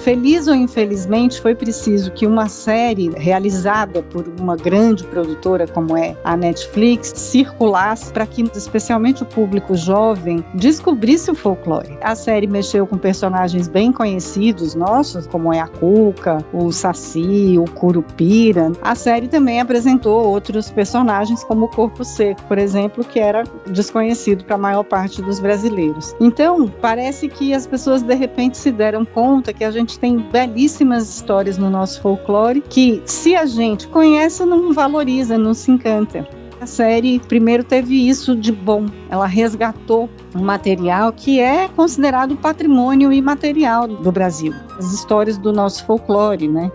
feliz ou infelizmente, foi preciso que uma série realizada por uma grande produtora como é a Netflix circulasse para que, especialmente o público jovem, descobrisse o folclore. A série mexeu com personagens bem conhecidos nossos, como é a Cuca, o Saci, o Curupira. A série também apresentou outros personagens, como o Corpo Seco, por exemplo, que era desconhecido para a maior parte dos brasileiros. Então, parece que as pessoas de repente se deram conta que a gente tem belíssimas histórias no nosso folclore que, se a gente conhece, não valoriza, não se encanta. A série primeiro teve isso de bom. Ela resgatou um material que é considerado patrimônio imaterial do Brasil. As histórias do nosso folclore, né?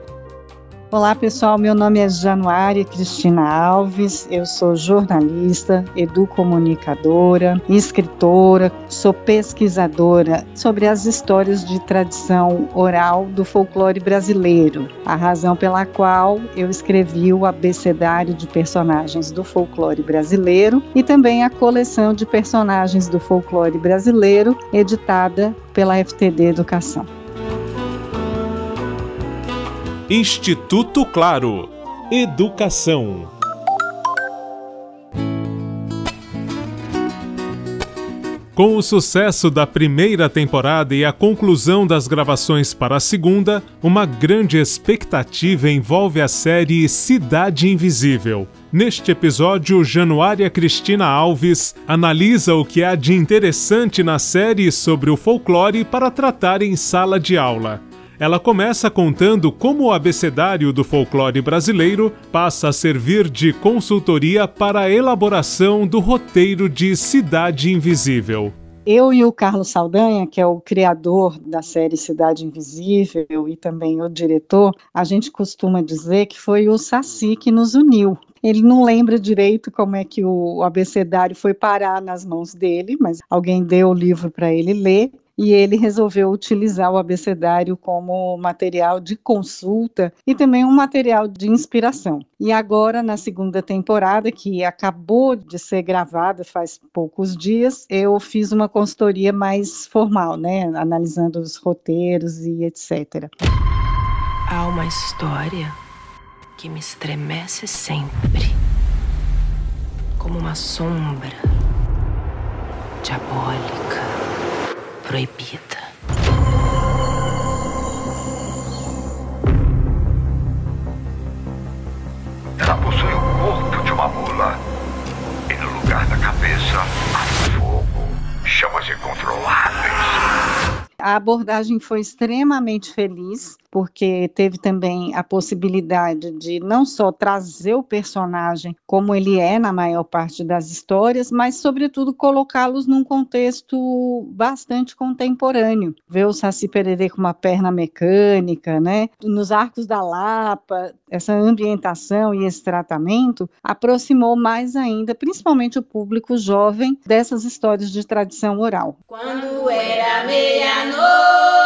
Olá pessoal, meu nome é Januária Cristina Alves, eu sou jornalista, educomunicadora, escritora, sou pesquisadora sobre as histórias de tradição oral do folclore brasileiro, a razão pela qual eu escrevi o abecedário de personagens do folclore brasileiro e também a coleção de personagens do folclore brasileiro editada pela FTD Educação. Instituto Claro. Educação. Com o sucesso da primeira temporada e a conclusão das gravações para a segunda, uma grande expectativa envolve a série Cidade Invisível. Neste episódio, Januária Cristina Alves analisa o que há de interessante na série sobre o folclore para tratar em sala de aula. Ela começa contando como o abecedário do folclore brasileiro passa a servir de consultoria para a elaboração do roteiro de Cidade Invisível. Eu e o Carlos Saldanha, que é o criador da série Cidade Invisível e também o diretor, a gente costuma dizer que foi o Saci que nos uniu. Ele não lembra direito como é que o abecedário foi parar nas mãos dele, mas alguém deu o livro para ele ler e ele resolveu utilizar o abecedário como material de consulta e também um material de inspiração. E agora, na segunda temporada, que acabou de ser gravada faz poucos dias, eu fiz uma consultoria mais formal, né, analisando os roteiros e etc. Há uma história que me estremece sempre, como uma sombra diabólica proibida. Ela possui o corpo de uma mula. E no lugar da cabeça, há fogo, chamas incontroláveis. A abordagem foi extremamente feliz porque teve também a possibilidade de não só trazer o personagem como ele é na maior parte das histórias, mas, sobretudo, colocá-los num contexto bastante contemporâneo. Ver o Saci Pererê com uma perna mecânica, né? Nos Arcos da Lapa, essa ambientação e esse tratamento aproximou mais ainda, principalmente o público jovem, dessas histórias de tradição oral. Quando era meia-noite,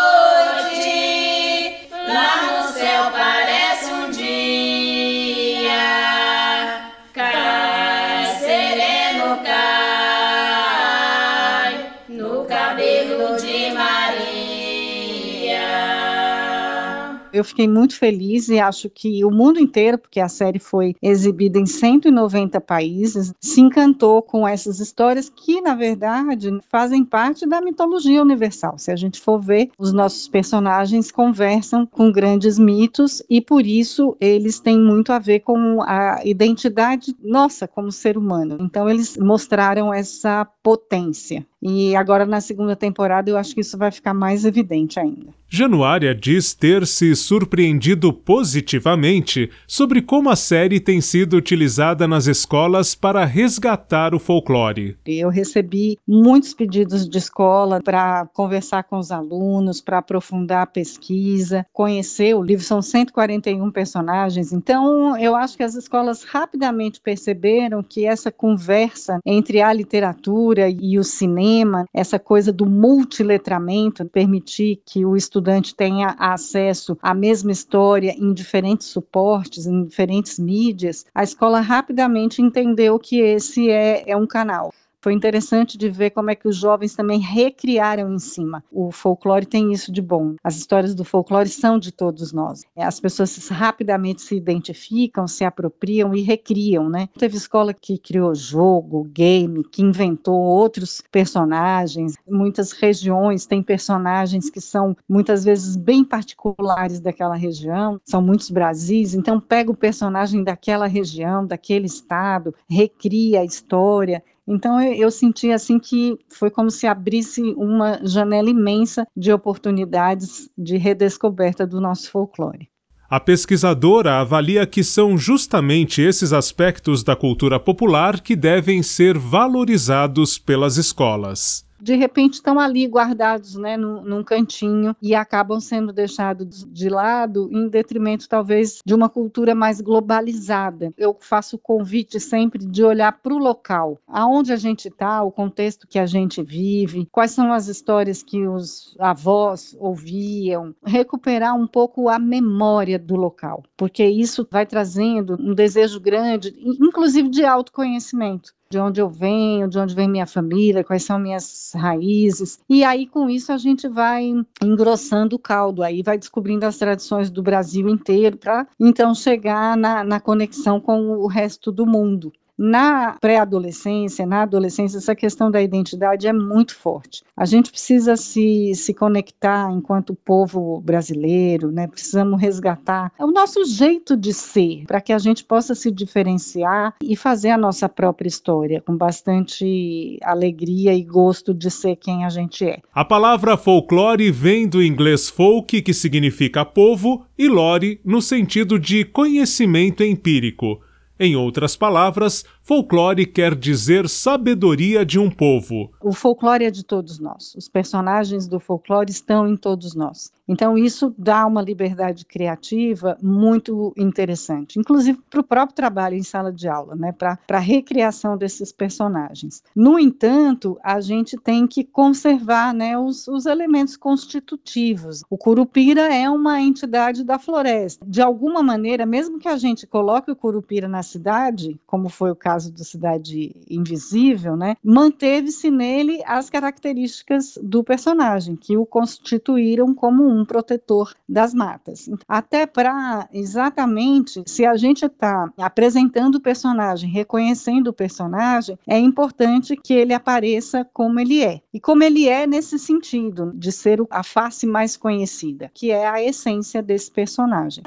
Eu fiquei muito feliz e acho que o mundo inteiro, porque a série foi exibida em 190 países, se encantou com essas histórias que, na verdade, fazem parte da mitologia universal. Se a gente for ver, os nossos personagens conversam com grandes mitos e, por isso, eles têm muito a ver com a identidade nossa como ser humano. Então, eles mostraram essa potência. E agora, na segunda temporada, eu acho que isso vai ficar mais evidente ainda. Januária diz ter se surpreendido positivamente sobre como a série tem sido utilizada nas escolas para resgatar o folclore. Eu recebi muitos pedidos de escola para conversar com os alunos, para aprofundar a pesquisa, conhecer o livro. São 141 personagens, então eu acho que as escolas rapidamente perceberam que essa conversa entre a literatura e o cinema essa coisa do multiletramento, permitir que o estudante tenha acesso à mesma história em diferentes suportes, em diferentes mídias, a escola rapidamente entendeu que esse é, é um canal. Foi interessante de ver como é que os jovens também recriaram em cima. O folclore tem isso de bom. As histórias do folclore são de todos nós. As pessoas rapidamente se identificam, se apropriam e recriam, né? Teve escola que criou jogo, game, que inventou outros personagens. Muitas regiões têm personagens que são muitas vezes bem particulares daquela região. São muitos Brasis, então pega o personagem daquela região, daquele estado, recria a história então eu, eu, senti assim que foi como se abrisse uma janela imensa de oportunidades de redescoberta do nosso folclore. A pesquisadora avalia que são justamente esses aspectos da cultura popular que devem ser valorizados pelas escolas de repente estão ali guardados né, num, num, cantinho e acabam sendo deixados de lado em detrimento talvez de uma cultura mais globalizada. Eu faço o convite sempre de olhar para o local, aonde a gente está, o contexto que a gente vive, quais são as histórias que os avós ouviam, recuperar um pouco a memória do local, porque isso vai trazendo um desejo grande, inclusive de autoconhecimento de onde eu venho, de onde vem minha família, quais são minhas raízes. E aí, com isso, a gente vai engrossando o caldo, aí vai descobrindo as tradições do Brasil inteiro, para então chegar na, na conexão com o resto do mundo. Na pré-adolescência, na adolescência, essa questão da identidade é muito forte. A gente precisa se, se conectar enquanto povo brasileiro, né? precisamos resgatar o nosso jeito de ser, para que a gente possa se diferenciar e fazer a nossa própria história, com bastante alegria e gosto de ser quem a gente é. A palavra folclore vem do inglês folk, que significa povo, e lore, no sentido de conhecimento empírico. Em outras palavras, folclore quer dizer sabedoria de um povo. O folclore é de todos nós. Os personagens do folclore estão em todos nós. Então, isso dá uma liberdade criativa muito interessante, inclusive para o próprio trabalho em sala de aula, né? para a recriação desses personagens. No entanto, a gente tem que conservar né, os, os elementos constitutivos. O Curupira é uma entidade da floresta. De alguma maneira, mesmo que a gente coloque o Curupira na cidade, como foi o caso da Cidade Invisível, né, manteve-se nele as características do personagem, que o constituíram como um protetor das matas. Até para exatamente, se a gente está apresentando o personagem, reconhecendo o personagem, é importante que ele apareça como ele é. E como ele é nesse sentido, de ser a face mais conhecida, que é a essência desse personagem.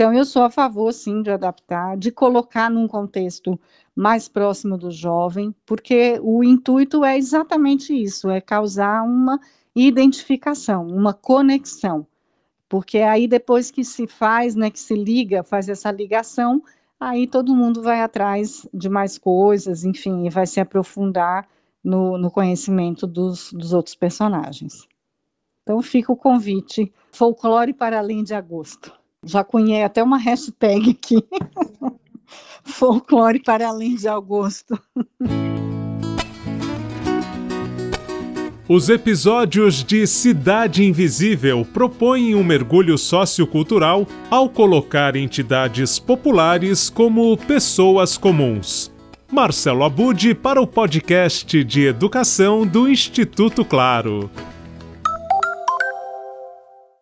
Então, eu sou a favor, sim, de adaptar, de colocar num contexto mais próximo do jovem, porque o intuito é exatamente isso: é causar uma identificação, uma conexão. Porque aí, depois que se faz, né, que se liga, faz essa ligação, aí todo mundo vai atrás de mais coisas, enfim, e vai se aprofundar no, no conhecimento dos, dos outros personagens. Então, fica o convite: folclore para além de agosto. Já cunhei até uma hashtag aqui. Folclore para além de agosto. Os episódios de Cidade Invisível propõem um mergulho sociocultural ao colocar entidades populares como pessoas comuns. Marcelo Abude para o podcast de educação do Instituto Claro.